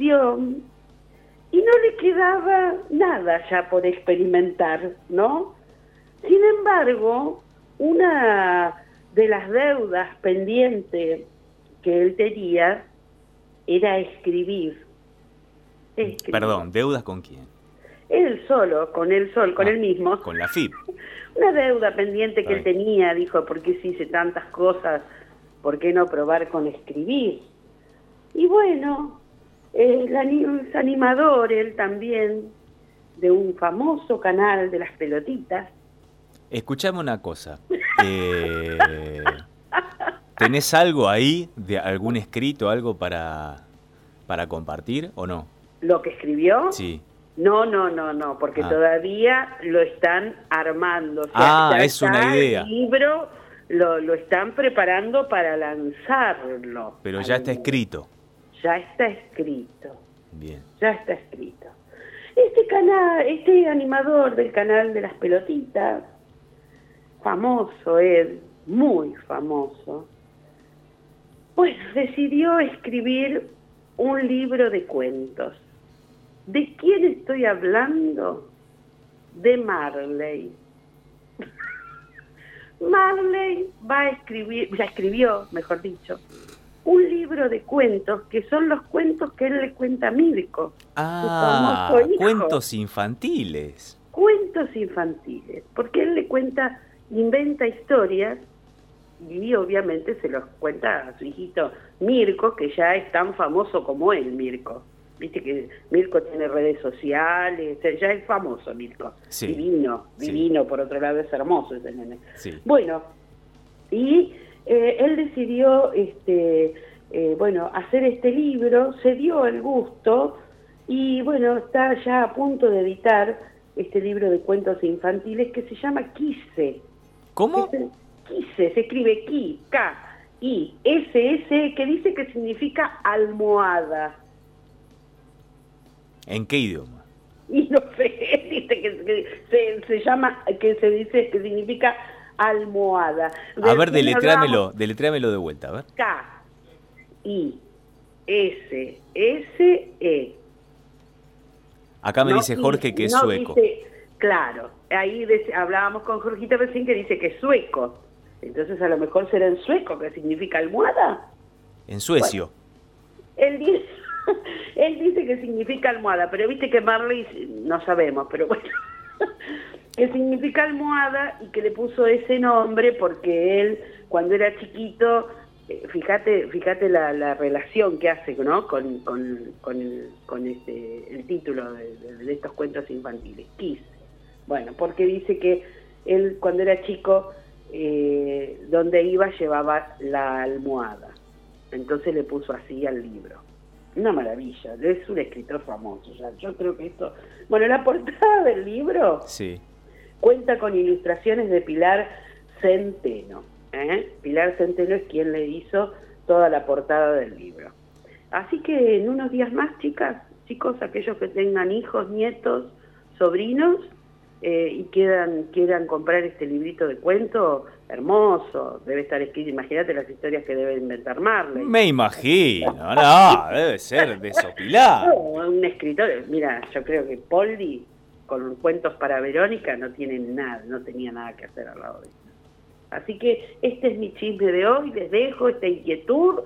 y no le quedaba nada ya por experimentar, ¿no? Sin embargo, una de las deudas pendientes que él tenía era escribir. Perdón, ¿deudas con quién? Él solo, con él solo, con ah, él mismo. Con la FIP. Una deuda pendiente que él tenía, dijo, ¿por qué si hice tantas cosas? ¿Por qué no probar con escribir? Y bueno, es animador, él también, de un famoso canal de las pelotitas. Escuchame una cosa. Eh, ¿Tenés algo ahí, de algún escrito, algo para, para compartir o no? ¿Lo que escribió? Sí. No, no, no, no, porque ah. todavía lo están armando. ah, es una idea. El libro lo, lo están preparando para lanzarlo. Pero ya está escrito. Ya está escrito. Bien. Ya está escrito. Este canal, este animador del canal de las pelotitas, famoso él, muy famoso, pues decidió escribir un libro de cuentos. ¿De quién estoy hablando? De Marley. Marley va a escribir, ya escribió, mejor dicho, un libro de cuentos que son los cuentos que él le cuenta a Mirko. Ah, cuentos infantiles. Cuentos infantiles, porque él le cuenta, inventa historias y obviamente se los cuenta a su hijito Mirko, que ya es tan famoso como él, Mirko. Viste que Mirko tiene redes sociales, ya es famoso Mirko. Divino, divino, por otro lado es hermoso ese nene. Bueno, y eh, él decidió, este, eh, bueno, hacer este libro, se dio el gusto y bueno, está ya a punto de editar este libro de cuentos infantiles que se llama Quise. ¿Cómo? Quise, se escribe Ki, K, I, S, S, que dice que significa almohada. ¿En qué idioma? Y no sé, dice que, se, llama, que se dice que significa almohada. a ver, deletréamelo, deletréamelo de vuelta, a ver. K, I, S, S, E. Acá me dice Jorge que es sueco. claro, ahí hablábamos con Jorgito recién que dice que es sueco. Entonces a lo mejor será en sueco, que significa almohada. En suecio. él, dice, él dice que significa almohada, pero viste que Marley no sabemos, pero bueno, que significa almohada y que le puso ese nombre porque él cuando era chiquito, eh, fíjate, fíjate la, relación que hace ¿no? con, con, con, el, este, el título de, estos cuentos infantiles, Kiss. Bueno, porque dice que él cuando era chico eh, donde iba llevaba la almohada. Entonces le puso así al libro. Una maravilla, es un escritor famoso. Ya. Yo creo que esto... Bueno, la portada del libro sí. Cuenta con ilustraciones de Pilar Centeno. ¿eh? Pilar Centeno es quien le hizo toda la portada del libro. Así que en unos días más, chicas, chicos, aquellos que tengan hijos, nietos, sobrinos, eh, y quieran, quieran comprar este librito de cuento, hermoso, debe estar escrito, imagínate las historias que debe inventar Marley. Me imagino, no, debe ser desopilado. un escritor, mira, yo creo que Poldi con cuentos para Verónica no tiene nada, no tenía nada que hacer al lado de eso. Así que este es mi chisme de hoy, les dejo esta inquietud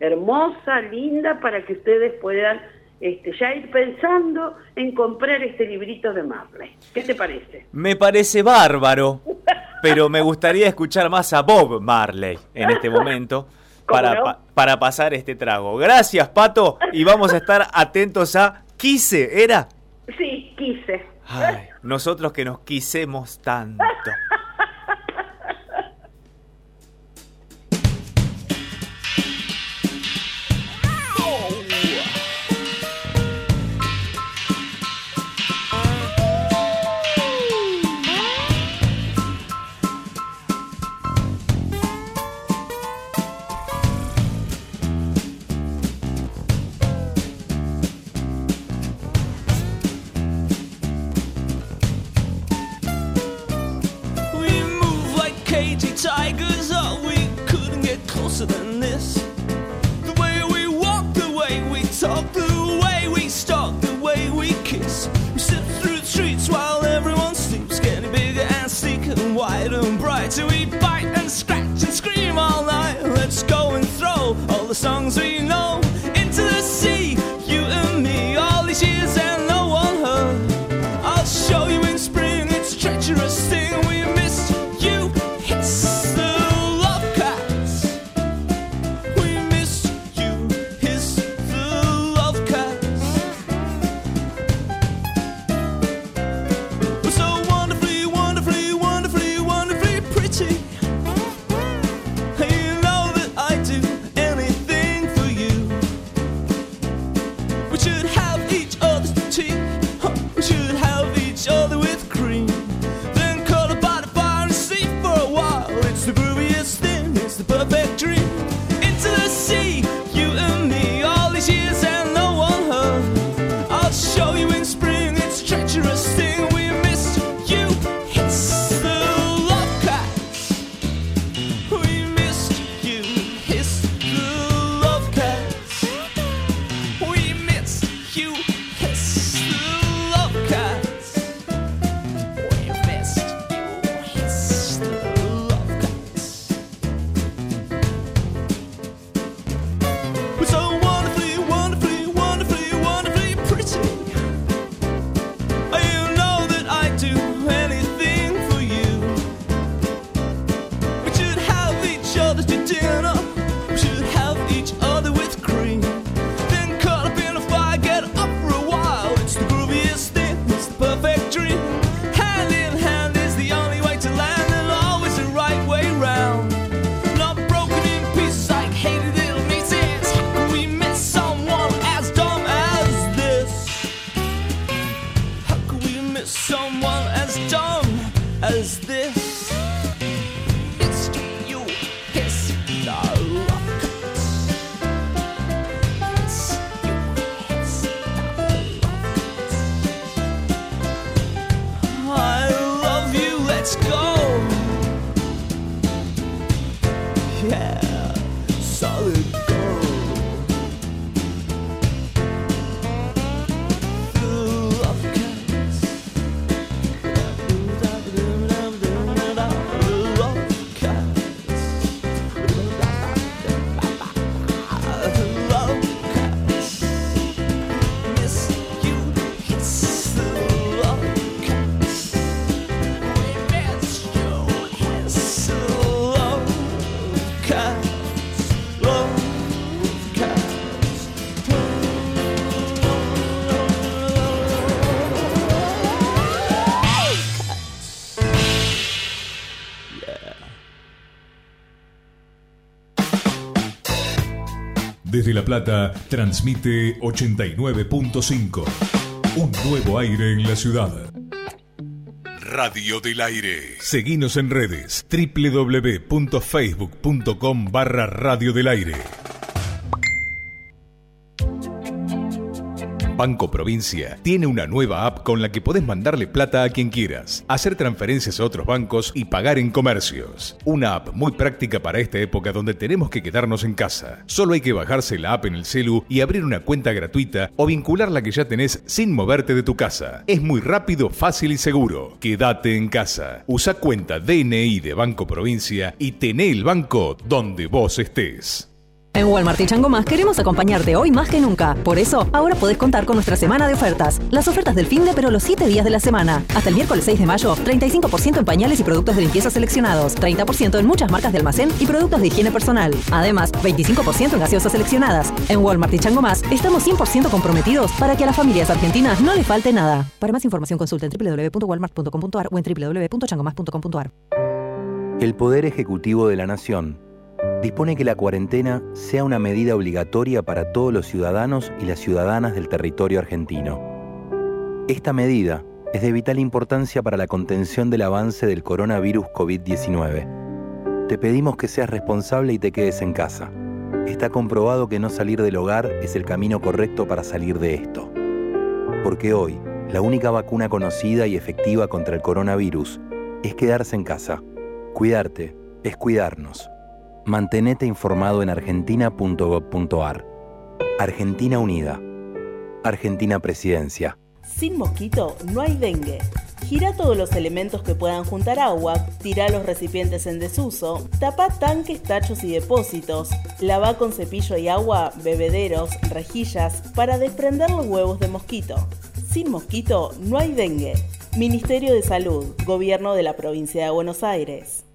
hermosa, linda, para que ustedes puedan este, ya ir pensando en comprar este librito de Marley. ¿Qué te parece? Me parece bárbaro, pero me gustaría escuchar más a Bob Marley en este momento para, para pasar este trago. Gracias, Pato, y vamos a estar atentos a Quise, ¿era? Sí, Quise. Ay, nosotros que nos quisemos tanto. Brighter. We bite and scratch and scream all night. Let's go and throw all the songs we know into the sea. You and me, all these years and no one heard. I'll show you in spring, it's treacherous Desde La Plata transmite 89.5. Un nuevo aire en la ciudad. Radio del Aire. Seguinos en redes www.facebook.com barra Radio del Aire. Banco Provincia tiene una nueva app con la que podés mandarle plata a quien quieras, hacer transferencias a otros bancos y pagar en comercios. Una app muy práctica para esta época donde tenemos que quedarnos en casa. Solo hay que bajarse la app en el celu y abrir una cuenta gratuita o vincular la que ya tenés sin moverte de tu casa. Es muy rápido, fácil y seguro. Quédate en casa. Usa cuenta DNI de Banco Provincia y tené el banco donde vos estés. En Walmart y Chango Más queremos acompañarte hoy más que nunca. Por eso, ahora podés contar con nuestra semana de ofertas. Las ofertas del fin de, pero los 7 días de la semana. Hasta el miércoles 6 de mayo, 35% en pañales y productos de limpieza seleccionados, 30% en muchas marcas de almacén y productos de higiene personal. Además, 25% en gaseosas seleccionadas. En Walmart y Chango Más estamos 100% comprometidos para que a las familias argentinas no les falte nada. Para más información consulta en www.walmart.com.ar o en www.changomás.com.ar. El Poder Ejecutivo de la Nación dispone que la cuarentena sea una medida obligatoria para todos los ciudadanos y las ciudadanas del territorio argentino. Esta medida es de vital importancia para la contención del avance del coronavirus COVID-19. Te pedimos que seas responsable y te quedes en casa. Está comprobado que no salir del hogar es el camino correcto para salir de esto. Porque hoy, la única vacuna conocida y efectiva contra el coronavirus es quedarse en casa. Cuidarte es cuidarnos. Mantenete informado en argentina.gov.ar. Argentina Unida. Argentina Presidencia. Sin mosquito no hay dengue. Gira todos los elementos que puedan juntar agua, tira los recipientes en desuso, tapa tanques, tachos y depósitos, lava con cepillo y agua bebederos, rejillas para desprender los huevos de mosquito. Sin mosquito no hay dengue. Ministerio de Salud, Gobierno de la Provincia de Buenos Aires.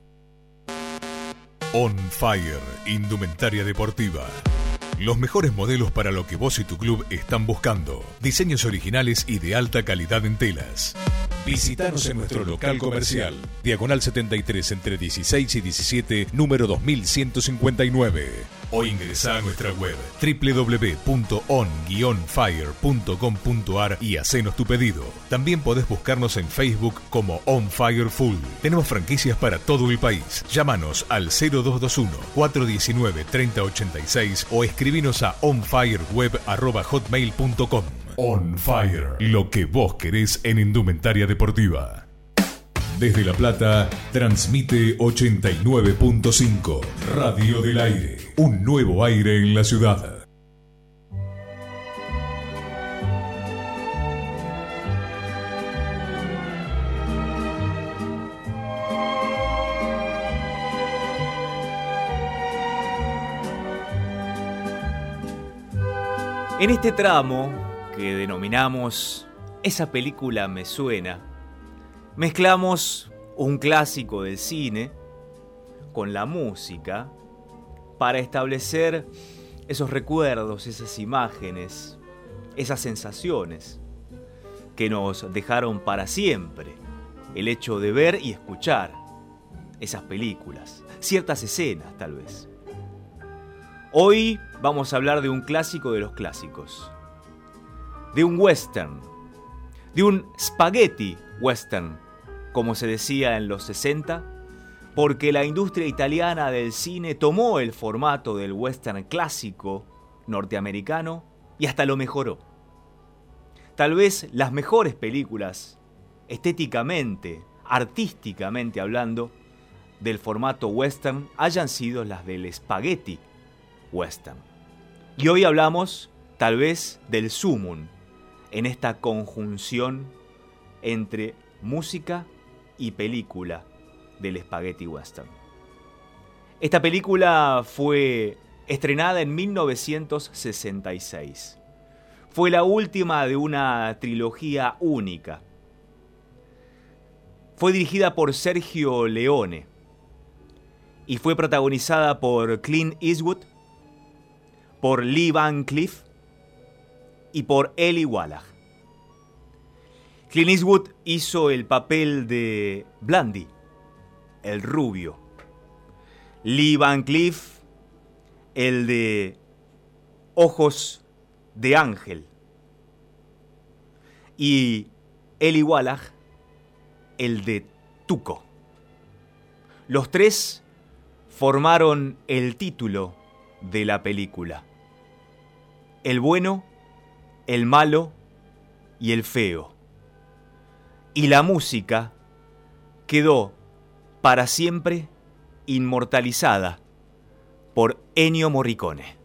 On Fire, Indumentaria Deportiva. Los mejores modelos para lo que vos y tu club están buscando. Diseños originales y de alta calidad en telas. Visítanos en nuestro local comercial. Diagonal 73 entre 16 y 17, número 2159. O ingresa a nuestra web www.on-fire.com.ar y hacenos tu pedido. También podés buscarnos en Facebook como On Fire Full. Tenemos franquicias para todo el país. Llámanos al 0221 419 3086 o escribinos a onfireweb.hotmail.com. On Fire, lo que vos querés en indumentaria deportiva. Desde La Plata, transmite 89.5, Radio del Aire, un nuevo aire en la ciudad. En este tramo que denominamos Esa película me suena, mezclamos un clásico del cine con la música para establecer esos recuerdos, esas imágenes, esas sensaciones que nos dejaron para siempre. El hecho de ver y escuchar esas películas, ciertas escenas tal vez. Hoy vamos a hablar de un clásico de los clásicos, de un western, de un spaghetti western, como se decía en los 60, porque la industria italiana del cine tomó el formato del western clásico norteamericano y hasta lo mejoró. Tal vez las mejores películas, estéticamente, artísticamente hablando, del formato western hayan sido las del spaghetti western. Y hoy hablamos tal vez del sumum, en esta conjunción entre música y película del Spaghetti Western. Esta película fue estrenada en 1966. Fue la última de una trilogía única. Fue dirigida por Sergio Leone y fue protagonizada por Clint Eastwood, por Lee Van Cleef y por Eli Wallach. Clint Eastwood hizo el papel de Blandy, el rubio. Lee Van Cleef, el de Ojos de Ángel. Y Eli Wallach, el de Tuco. Los tres formaron el título de la película. El bueno el malo y el feo. Y la música quedó para siempre inmortalizada por Ennio Morricone.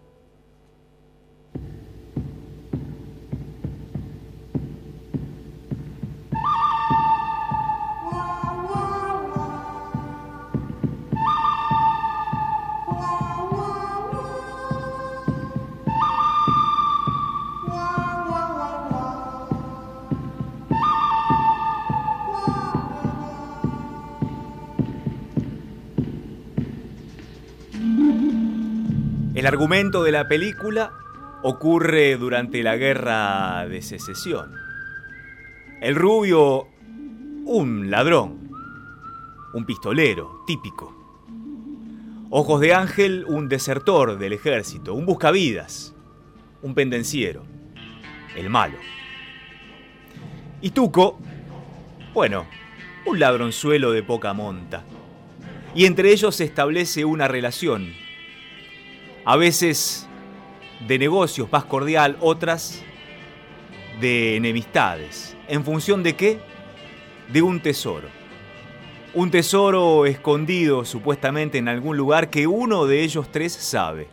El argumento de la película ocurre durante la guerra de secesión. El rubio, un ladrón, un pistolero típico. Ojos de Ángel, un desertor del ejército, un buscavidas, un pendenciero, el malo. Y Tuco, bueno, un ladronzuelo de poca monta. Y entre ellos se establece una relación a veces de negocios más cordial, otras de enemistades. ¿En función de qué? De un tesoro. Un tesoro escondido supuestamente en algún lugar que uno de ellos tres sabe.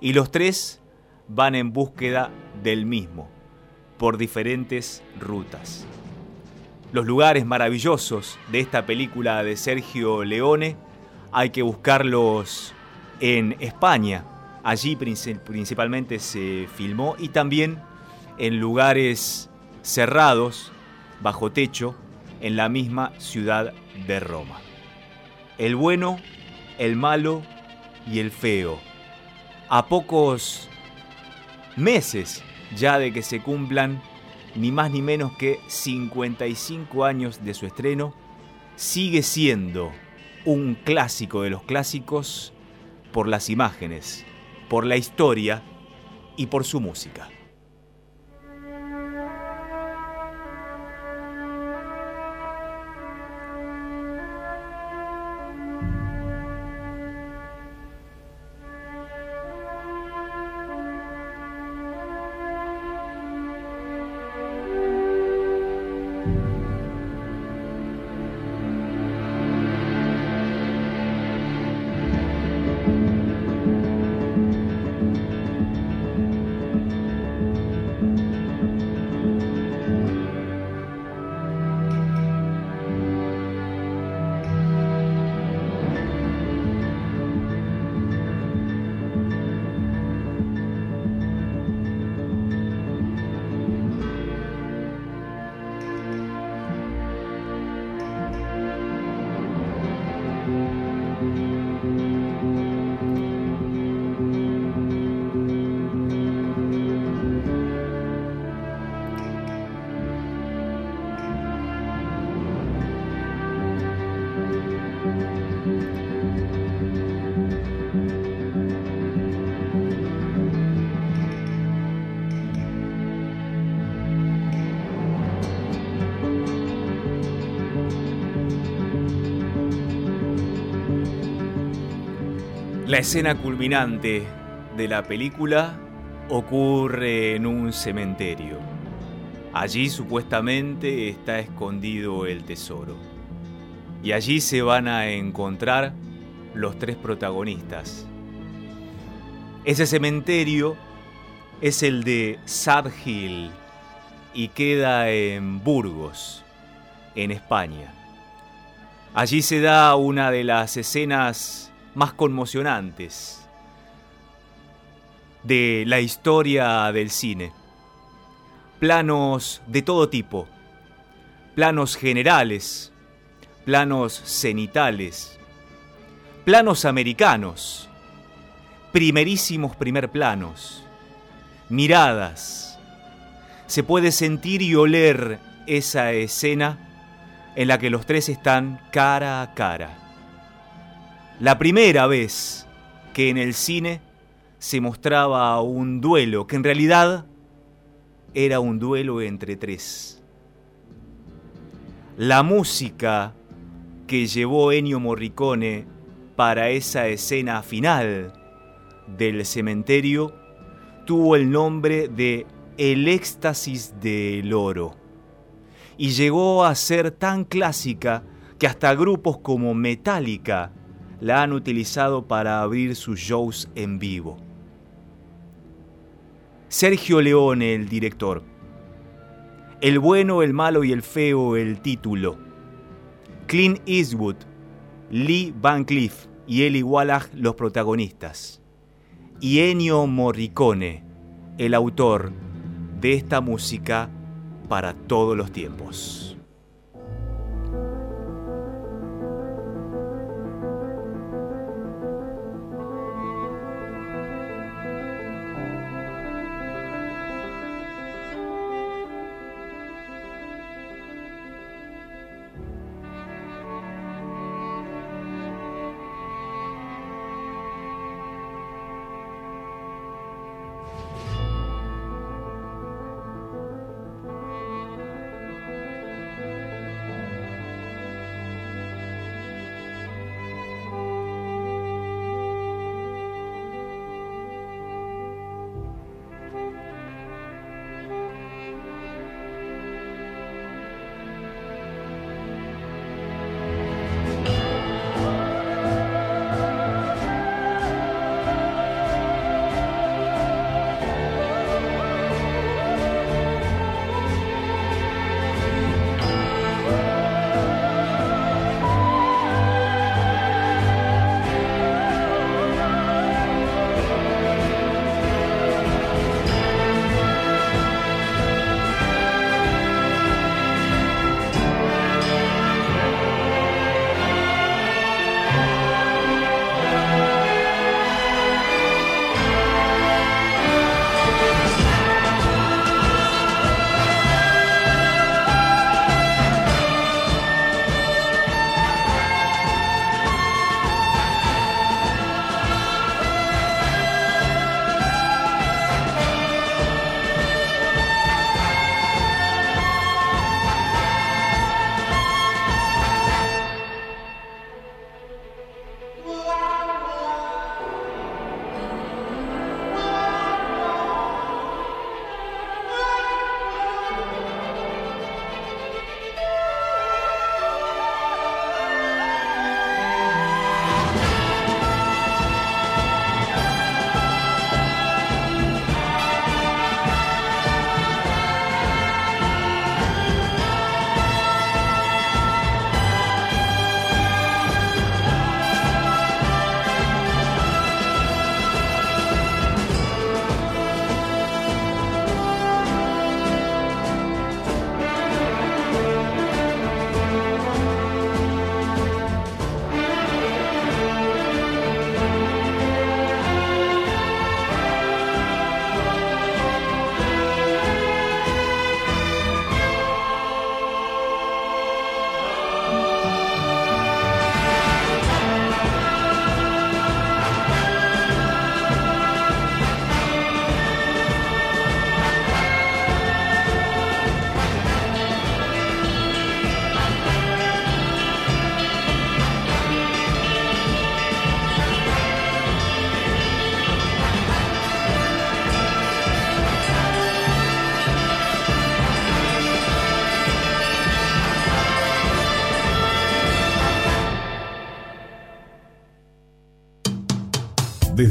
Y los tres van en búsqueda del mismo. por diferentes rutas. Los lugares maravillosos de esta película de Sergio Leone hay que buscarlos en España. Allí principalmente se filmó y también en lugares cerrados, bajo techo, en la misma ciudad de Roma. El bueno, el malo y el feo. A pocos meses ya de que se cumplan ni más ni menos que 55 años de su estreno, sigue siendo un clásico de los clásicos por las imágenes, por la historia y por su música. La escena culminante de la película ocurre en un cementerio. Allí supuestamente está escondido el tesoro. Y allí se van a encontrar los tres protagonistas. Ese cementerio es el de Sad Hill y queda en Burgos, en España. Allí se da una de las escenas más conmocionantes de la historia del cine. Planos de todo tipo, planos generales, planos cenitales, planos americanos, primerísimos primer planos, miradas. Se puede sentir y oler esa escena en la que los tres están cara a cara la primera vez que en el cine se mostraba un duelo, que en realidad era un duelo entre tres. La música que llevó Ennio Morricone para esa escena final del cementerio tuvo el nombre de El éxtasis del oro y llegó a ser tan clásica que hasta grupos como Metallica la han utilizado para abrir sus shows en vivo. Sergio Leone, el director. El bueno, el malo y el feo, el título. Clint Eastwood, Lee Van Cleef y Eli Wallach, los protagonistas. Y Ennio Morricone, el autor de esta música para todos los tiempos.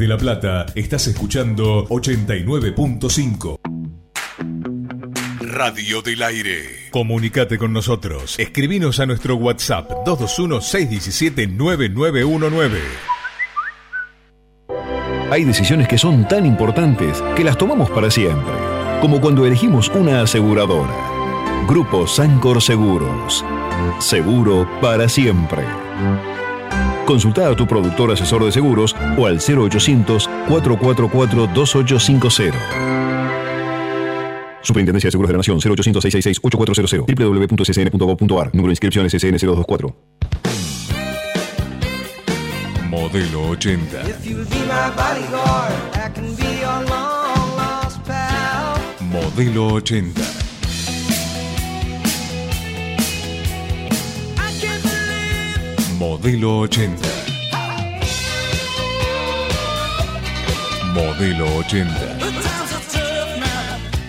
Desde La Plata, estás escuchando 89.5. Radio del Aire. Comunicate con nosotros. Escribinos a nuestro WhatsApp 221-617-9919. Hay decisiones que son tan importantes que las tomamos para siempre, como cuando elegimos una aseguradora. Grupo Sancor Seguros. Seguro para siempre. Consulta a tu productor asesor de seguros o al 0800-444-2850. Superintendencia de Seguros de la Nación 0800 666 8400 www.ccn.gov.ar Número de inscripción SCN 0224 Modelo 80 Modelo 80 Modelo 80 Modelo 80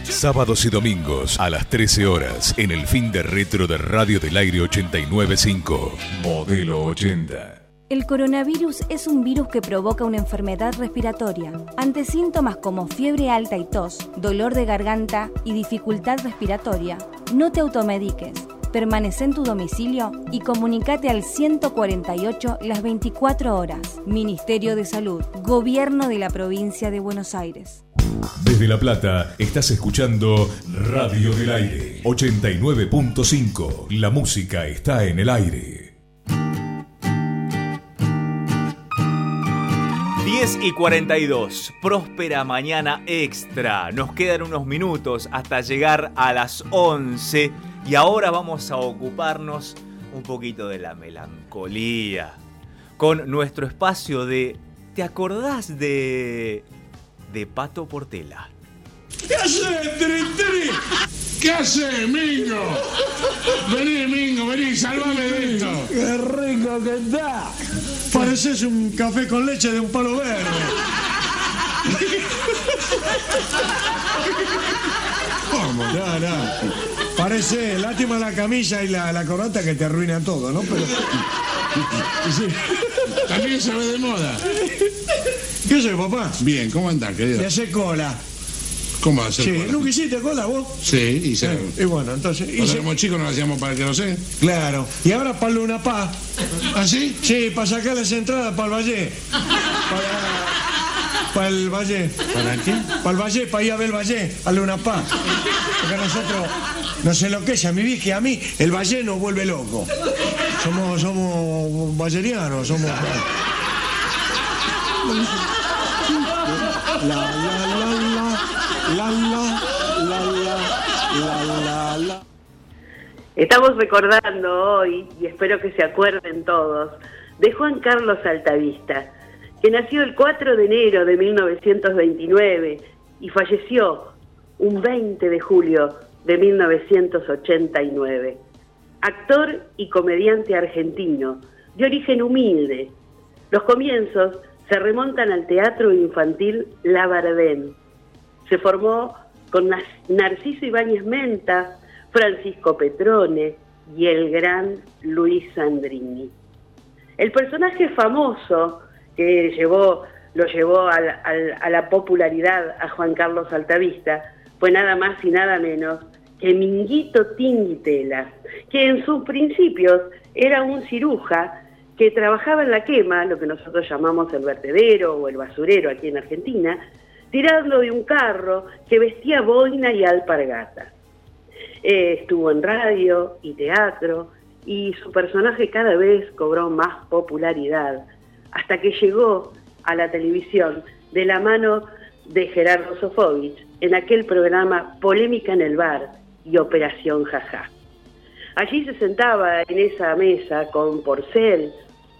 Sábados y domingos a las 13 horas en el fin de retro de Radio del Aire 895. Modelo 80. El coronavirus es un virus que provoca una enfermedad respiratoria. Ante síntomas como fiebre alta y tos, dolor de garganta y dificultad respiratoria, no te automediques. Permanece en tu domicilio y comunícate al 148 las 24 horas. Ministerio de Salud, Gobierno de la Provincia de Buenos Aires. Desde La Plata estás escuchando Radio del Aire 89.5. La música está en el aire. 10 y 42, próspera mañana extra. Nos quedan unos minutos hasta llegar a las 11 y ahora vamos a ocuparnos un poquito de la melancolía con nuestro espacio de ¿Te acordás de de Pato Portela? ¿Qué haces, Tri Tri? ¿Qué haces, Mingo? Vení, Mingo, vení, salvame de esto. Qué rico que está. Pareces un café con leche de un palo verde. ¿Cómo? No, no. Parece, lástima la camisa y la, la corbata que te arruina todo, ¿no? Pero. Sí. También se ve de moda. ¿Qué soy, papá? Bien, ¿cómo andás, querido? Te hace cola. ¿Cómo hacer Sí, cola? ¿nunca hiciste cola vos? Sí, hice. Eh, y bueno, entonces. Cuando hice- éramos chicos nos hacíamos para que lo sé. Claro. Y ahora para Luna Paz. ¿Ah, sí? Sí, para sacar las entradas para el Valle. Para, para el Valle. ¿Para qué? Para el Valle, para ir a ver el Valle, a Luna Paz. Porque a nosotros, no sé lo que a mi vieja a mí, el Valle nos vuelve loco. Somos, somos vallerianos, somos... La, la, la, Estamos recordando hoy, y espero que se acuerden todos, de Juan Carlos Altavista que nació el 4 de enero de 1929 y falleció un 20 de julio de 1989. Actor y comediante argentino, de origen humilde. Los comienzos se remontan al teatro infantil La Bardén. Se formó con Narciso Ibáñez Menta, Francisco Petrone y el gran Luis Sandrini. El personaje famoso que llevó, lo llevó al- al- a la popularidad a Juan Carlos Altavista fue nada más y nada menos que Minguito Tinguitela, que en sus principios era un ciruja que trabajaba en la quema, lo que nosotros llamamos el vertedero o el basurero aquí en Argentina, tirando de un carro que vestía boina y alpargatas. Eh, estuvo en radio y teatro y su personaje cada vez cobró más popularidad hasta que llegó a la televisión de la mano de Gerardo Sofovich en aquel programa Polémica en el Bar y Operación Jajá. Allí se sentaba en esa mesa con Porcel,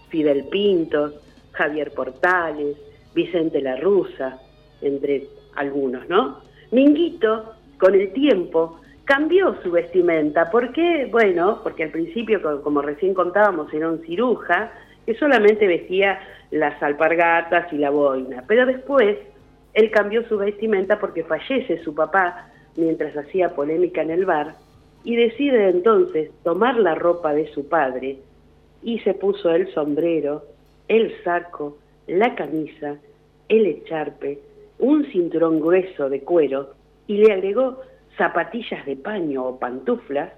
Fidel Pinto, Javier Portales, Vicente La Russa, entre algunos, ¿no? Minguito, con el tiempo, cambió su vestimenta. ¿Por qué? Bueno, porque al principio, co- como recién contábamos, era un ciruja que solamente vestía las alpargatas y la boina. Pero después, él cambió su vestimenta porque fallece su papá mientras hacía polémica en el bar y decide entonces tomar la ropa de su padre y se puso el sombrero, el saco, la camisa, el echarpe, un cinturón grueso de cuero y le agregó zapatillas de paño o pantuflas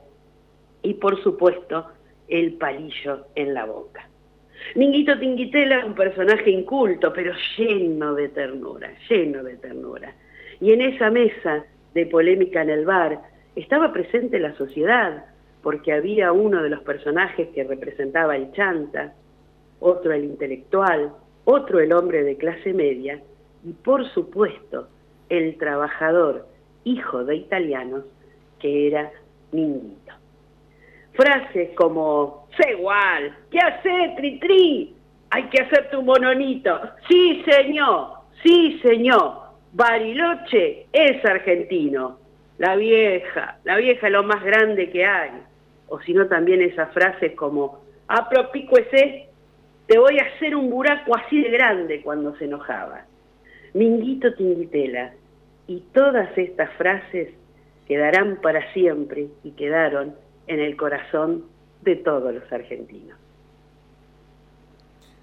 y por supuesto el palillo en la boca. Minguito Tinguitela, un personaje inculto, pero lleno de ternura, lleno de ternura. Y en esa mesa de polémica en el bar estaba presente la sociedad, porque había uno de los personajes que representaba el chanta, otro el intelectual, otro el hombre de clase media y por supuesto el trabajador, hijo de italianos, que era Minguito. Frases como, sé igual, ¿qué hace, tri tri? Hay que hacerte un mononito. Sí, señor, sí, señor. Bariloche es argentino. La vieja, la vieja es lo más grande que hay. O si no, también esas frases como, apropico ese, te voy a hacer un buraco así de grande cuando se enojaba. Minguito Tinguitela. Y todas estas frases quedarán para siempre y quedaron en el corazón de todos los argentinos.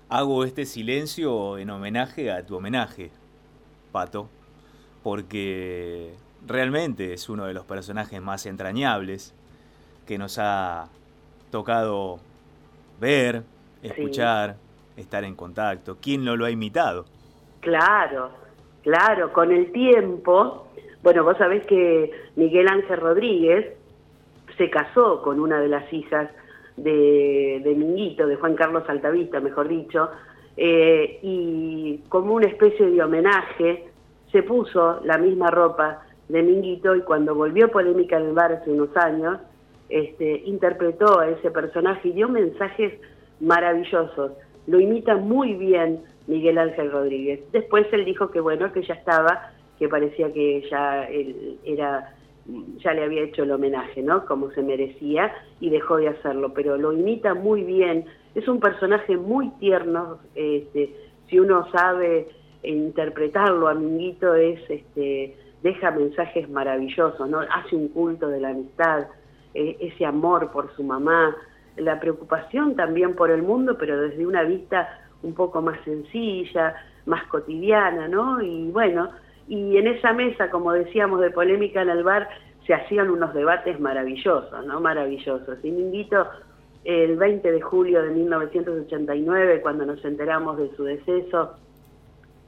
Hago este silencio en homenaje a tu homenaje, Pato, porque realmente es uno de los personajes más entrañables que nos ha tocado ver, escuchar, estar en contacto. ¿Quién no lo ha imitado? Claro, claro, con el tiempo, bueno, vos sabés que Miguel Ángel Rodríguez se casó con una de las hijas de, de Minguito, de Juan Carlos Altavista, mejor dicho, eh, y como una especie de homenaje se puso la misma ropa de Minguito y cuando volvió Polémica en el bar hace unos años, este, interpretó a ese personaje y dio mensajes maravillosos. Lo imita muy bien Miguel Ángel Rodríguez. Después él dijo que bueno, que ya estaba, que parecía que ya él era ya le había hecho el homenaje, ¿no? Como se merecía y dejó de hacerlo, pero lo imita muy bien. Es un personaje muy tierno, este, si uno sabe interpretarlo a Minguito es este deja mensajes maravillosos, ¿no? Hace un culto de la amistad, eh, ese amor por su mamá, la preocupación también por el mundo, pero desde una vista un poco más sencilla, más cotidiana, ¿no? Y bueno, y en esa mesa, como decíamos, de polémica en el bar, se hacían unos debates maravillosos, ¿no? Maravillosos. Y me invito el 20 de julio de 1989, cuando nos enteramos de su deceso,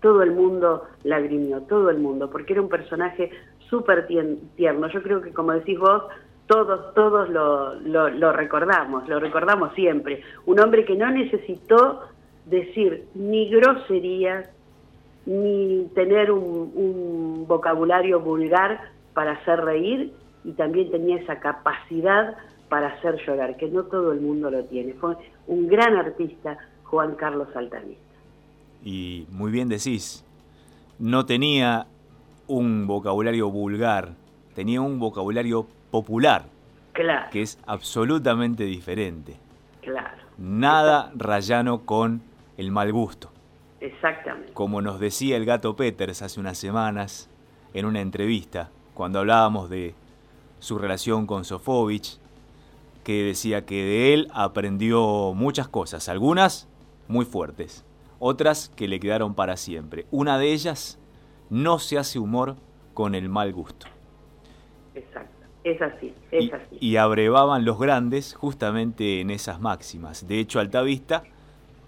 todo el mundo lagrimió, todo el mundo, porque era un personaje súper tierno. Yo creo que, como decís vos, todos, todos lo, lo, recordamos, lo recordamos siempre. Un hombre que no necesitó decir ni groserías, ni tener un, vocabulario vulgar para hacer reír, y también tenía esa capacidad para hacer llorar, que no todo el mundo lo tiene. Fue un gran artista, Juan Carlos Altamista. Y muy bien decís, no tenía un vocabulario vulgar, tenía un vocabulario popular, claro. que es absolutamente diferente. Claro. Nada rayano con el mal gusto. Exactamente. Como nos decía el gato Peters hace unas semanas en una entrevista, cuando hablábamos de su relación con Sofovich, que decía que de él aprendió muchas cosas, algunas muy fuertes, otras que le quedaron para siempre. Una de ellas, no se hace humor con el mal gusto. Exacto. Es así, es y, así. Y abrevaban los grandes justamente en esas máximas. De hecho, Altavista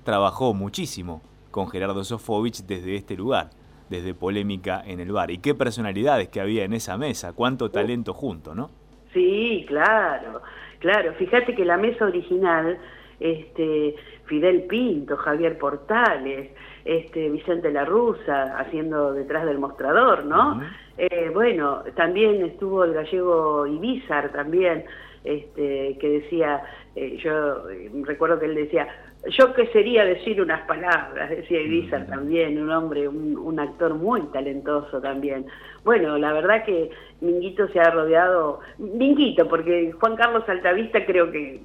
trabajó muchísimo con Gerardo Sofovich desde este lugar, desde Polémica en el Bar. Y qué personalidades que había en esa mesa, cuánto talento junto, ¿no? Sí, claro, claro. Fíjate que la mesa original, este, Fidel Pinto, Javier Portales, este, Vicente La Rusa haciendo detrás del mostrador, ¿no? Eh, bueno, también estuvo el gallego Ibizar también, este, que decía, eh, yo eh, recuerdo que él decía, yo qué sería decir unas palabras, decía Ibizar también, un hombre, un, un, actor muy talentoso también. Bueno, la verdad que Minguito se ha rodeado, Minguito, porque Juan Carlos Altavista creo que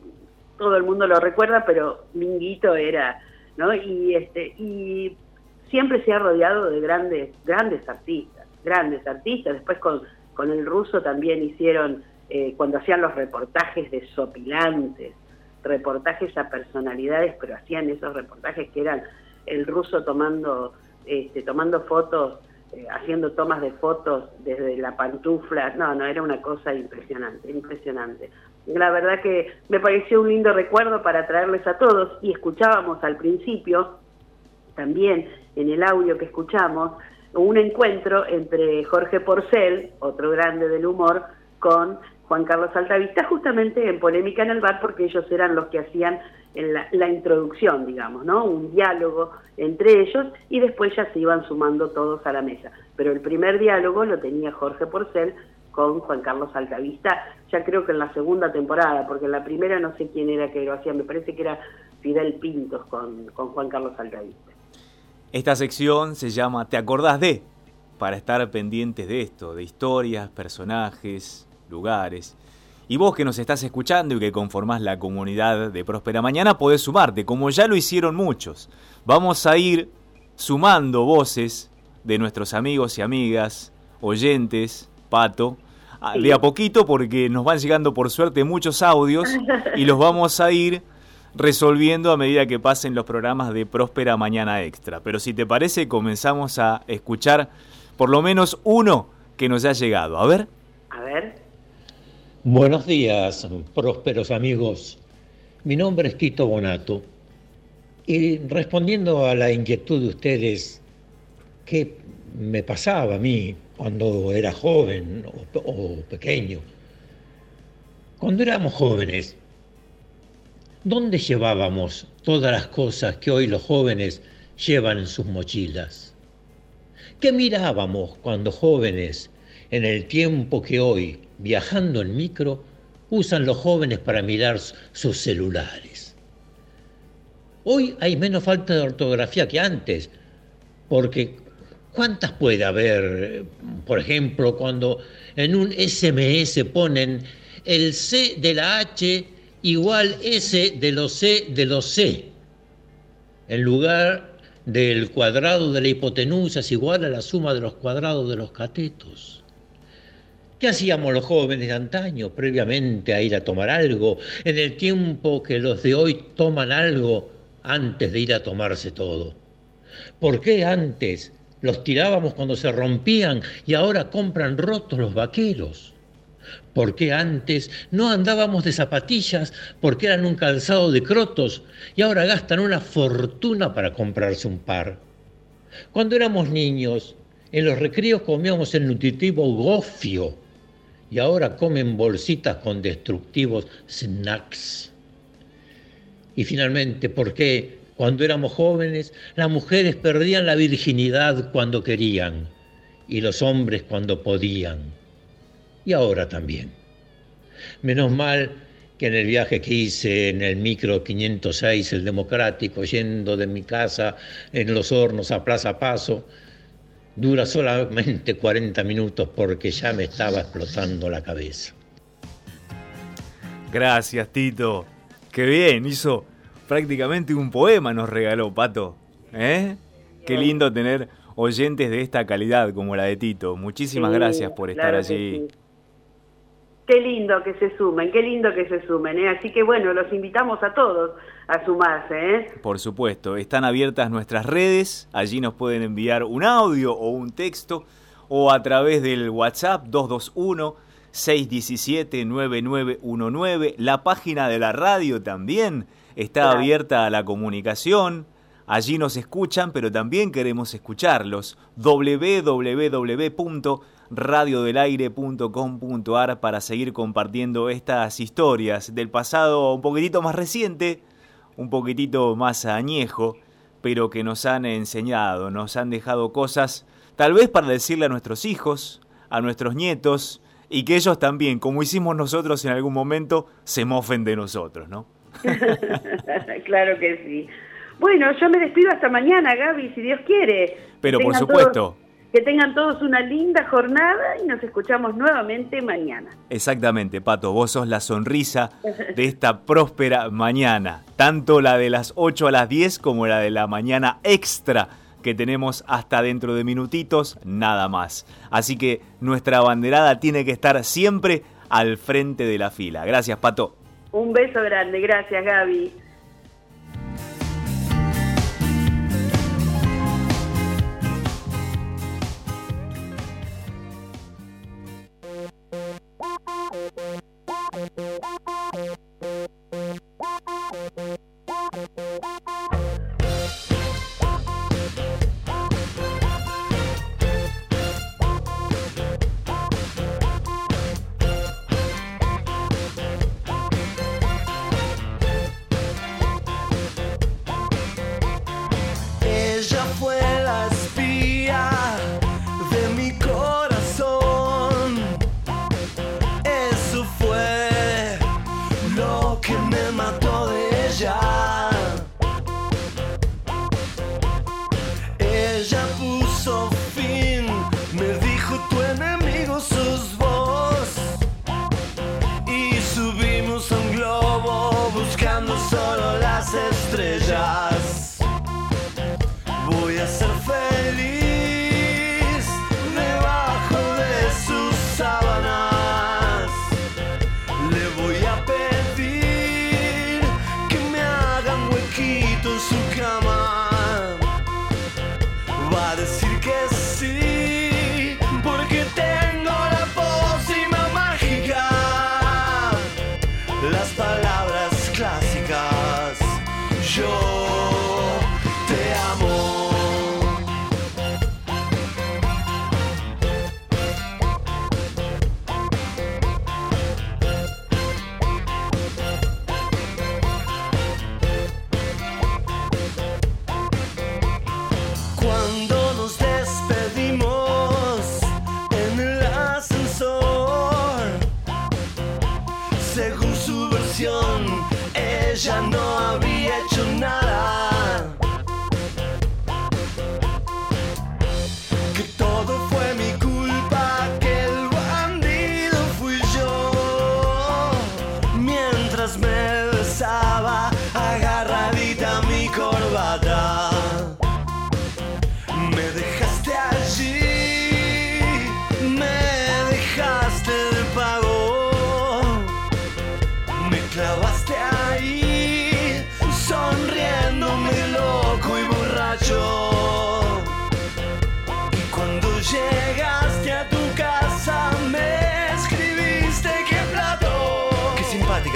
todo el mundo lo recuerda, pero Minguito era, ¿no? Y este, y siempre se ha rodeado de grandes, grandes artistas, grandes artistas, después con, con el ruso también hicieron, eh, cuando hacían los reportajes desopilantes, reportajes a personalidades, pero hacían esos reportajes que eran el ruso tomando este, tomando fotos, eh, haciendo tomas de fotos desde la pantufla. No, no, era una cosa impresionante, impresionante. La verdad que me pareció un lindo recuerdo para traerles a todos y escuchábamos al principio, también en el audio que escuchamos, un encuentro entre Jorge Porcel, otro grande del humor, con Juan Carlos Altavista, justamente en Polémica en el Bar, porque ellos eran los que hacían la, introducción, digamos, ¿no? Un diálogo entre ellos y después ya se iban sumando todos a la mesa. Pero el primer diálogo lo tenía Jorge Porcel con Juan Carlos Altavista, ya creo que en la segunda temporada, porque en la primera no sé quién era que lo hacía, me parece que era Fidel Pintos con, con Juan Carlos Altavista. Esta sección se llama ¿Te acordás de? Para estar pendientes de esto, de historias, personajes, lugares. Y vos que nos estás escuchando y que conformás la comunidad de Próspera Mañana, podés sumarte, como ya lo hicieron muchos. Vamos a ir sumando voces de nuestros amigos y amigas, oyentes, Pato, de a poquito porque nos van llegando por suerte muchos audios y los vamos a ir resolviendo a medida que pasen los programas de Próspera Mañana Extra. Pero si te parece, comenzamos a escuchar por lo menos uno que nos ha llegado. A ver. A ver. Buenos días, prósperos amigos. Mi nombre es Tito Bonato. Y respondiendo a la inquietud de ustedes, ¿qué me pasaba a mí cuando era joven o, pequeño? Cuando éramos jóvenes, ¿Dónde llevábamos todas las cosas que hoy los jóvenes llevan en sus mochilas? ¿Qué mirábamos cuando jóvenes, en el tiempo que hoy, viajando en micro, usan los jóvenes para mirar sus celulares? Hoy hay menos falta de ortografía que antes, porque ¿cuántas puede haber, por ejemplo, cuando en un SMS ponen el C de la H igual S de los C de los C. En lugar del cuadrado de la hipotenusa es igual a la suma de los cuadrados de los catetos. ¿Qué hacíamos los jóvenes de antaño previamente a ir a tomar algo, en el tiempo que los de hoy toman algo antes de ir a tomarse todo? ¿Por qué antes los tirábamos cuando se rompían y ahora compran rotos los vaqueros? porque antes no andábamos de zapatillas porque eran un calzado de crotos y ahora gastan una fortuna para comprarse un par. Cuando éramos niños, en los recreos comíamos el nutritivo gofio y ahora comen bolsitas con destructivos snacks. Y finalmente, ¿por qué cuando éramos jóvenes las mujeres perdían la virginidad cuando querían y los hombres cuando podían? y ahora también. Menos mal que en el viaje que hice en el micro 506, el democrático, yendo de mi casa en los hornos a Plaza Paso, dura solamente 40 minutos porque ya me estaba explotando la cabeza. Gracias, Tito. Qué bien, hizo prácticamente un poema, nos regaló Pato. ¿Eh? Qué lindo tener oyentes de esta calidad como la de Tito. Muchísimas gracias por estar allí. Qué lindo que se sumen, qué lindo que se sumen. ¿eh? Así que bueno, los invitamos a todos a sumarse. ¿eh? Por supuesto, están abiertas nuestras redes, allí nos pueden enviar un audio o un texto o a través del WhatsApp 221 617 9919. La página de la radio también está abierta a la comunicación. Allí nos escuchan, pero también queremos escucharlos. www radiodelaire.com.ar para seguir compartiendo estas historias del pasado un poquitito más reciente, un poquitito más añejo, pero que nos han enseñado, nos han dejado cosas tal vez para decirle a nuestros hijos, a nuestros nietos, y que ellos también, como hicimos nosotros en algún momento, se mofen de nosotros, ¿no? claro que sí. Bueno, yo me despido hasta mañana, Gaby, si Dios quiere. Pero por supuesto. Que tengan todos una linda jornada y nos escuchamos nuevamente mañana. Exactamente, Pato, vos sos la sonrisa de esta próspera mañana, tanto la de las 8 a las 10 como la de la mañana extra que tenemos hasta dentro de minutitos, nada más. Así que nuestra banderada tiene que estar siempre al frente de la fila. Gracias, Pato. Un beso grande, gracias, Gaby.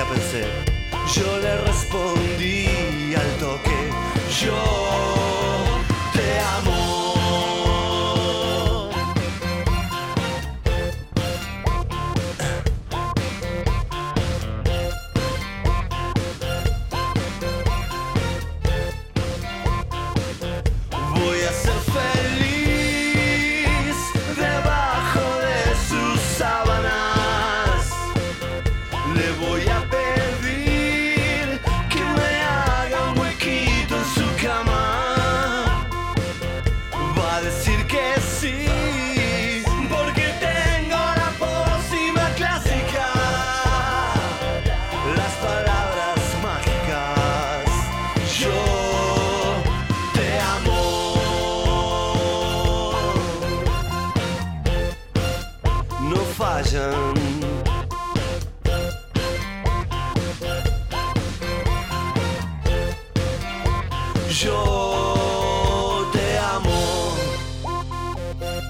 Pensé. Yo le respondí al toque. Yo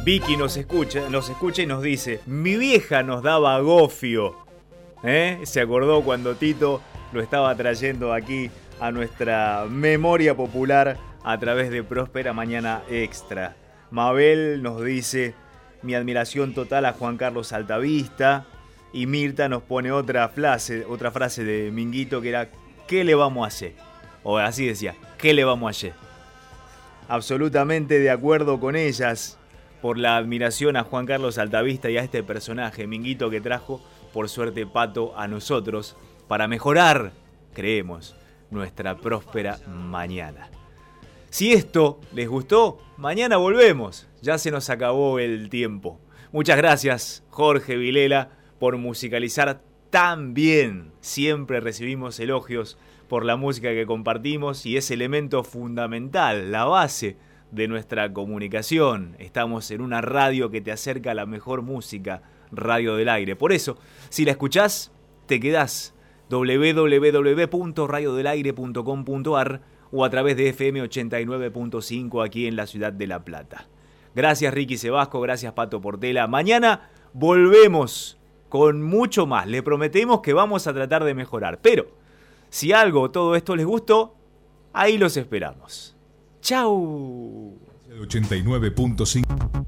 Vicky nos escucha, nos escucha y nos dice, mi vieja nos daba gofio. ¿Eh? Se acordó cuando Tito lo estaba trayendo aquí a nuestra memoria popular a través de Próspera Mañana Extra. Mabel nos dice, mi admiración total a Juan Carlos Altavista. Y Mirta nos pone otra frase, otra frase de Minguito que era, ¿qué le vamos a hacer? O así decía, ¿qué le vamos a hacer? Absolutamente de acuerdo con ellas por la admiración a Juan Carlos Altavista y a este personaje, Minguito, que trajo, por suerte, Pato a nosotros para mejorar, creemos, nuestra próspera mañana. Si esto les gustó, mañana volvemos. Ya se nos acabó el tiempo. Muchas gracias, Jorge Vilela, por musicalizar tan bien. Siempre recibimos elogios por la música que compartimos y es elemento fundamental, la base de nuestra comunicación. Estamos en una radio que te acerca a la mejor música, Radio del Aire. Por eso, si la escuchás, te quedás www.radiodelaire.com.ar o a través de FM 89.5 aquí en la ciudad de La Plata. Gracias Ricky Sebasco, gracias Pato Portela. Mañana volvemos con mucho más. Le prometemos que vamos a tratar de mejorar. Pero, si algo todo esto les gustó, ahí los esperamos. ¡Chao! 89.5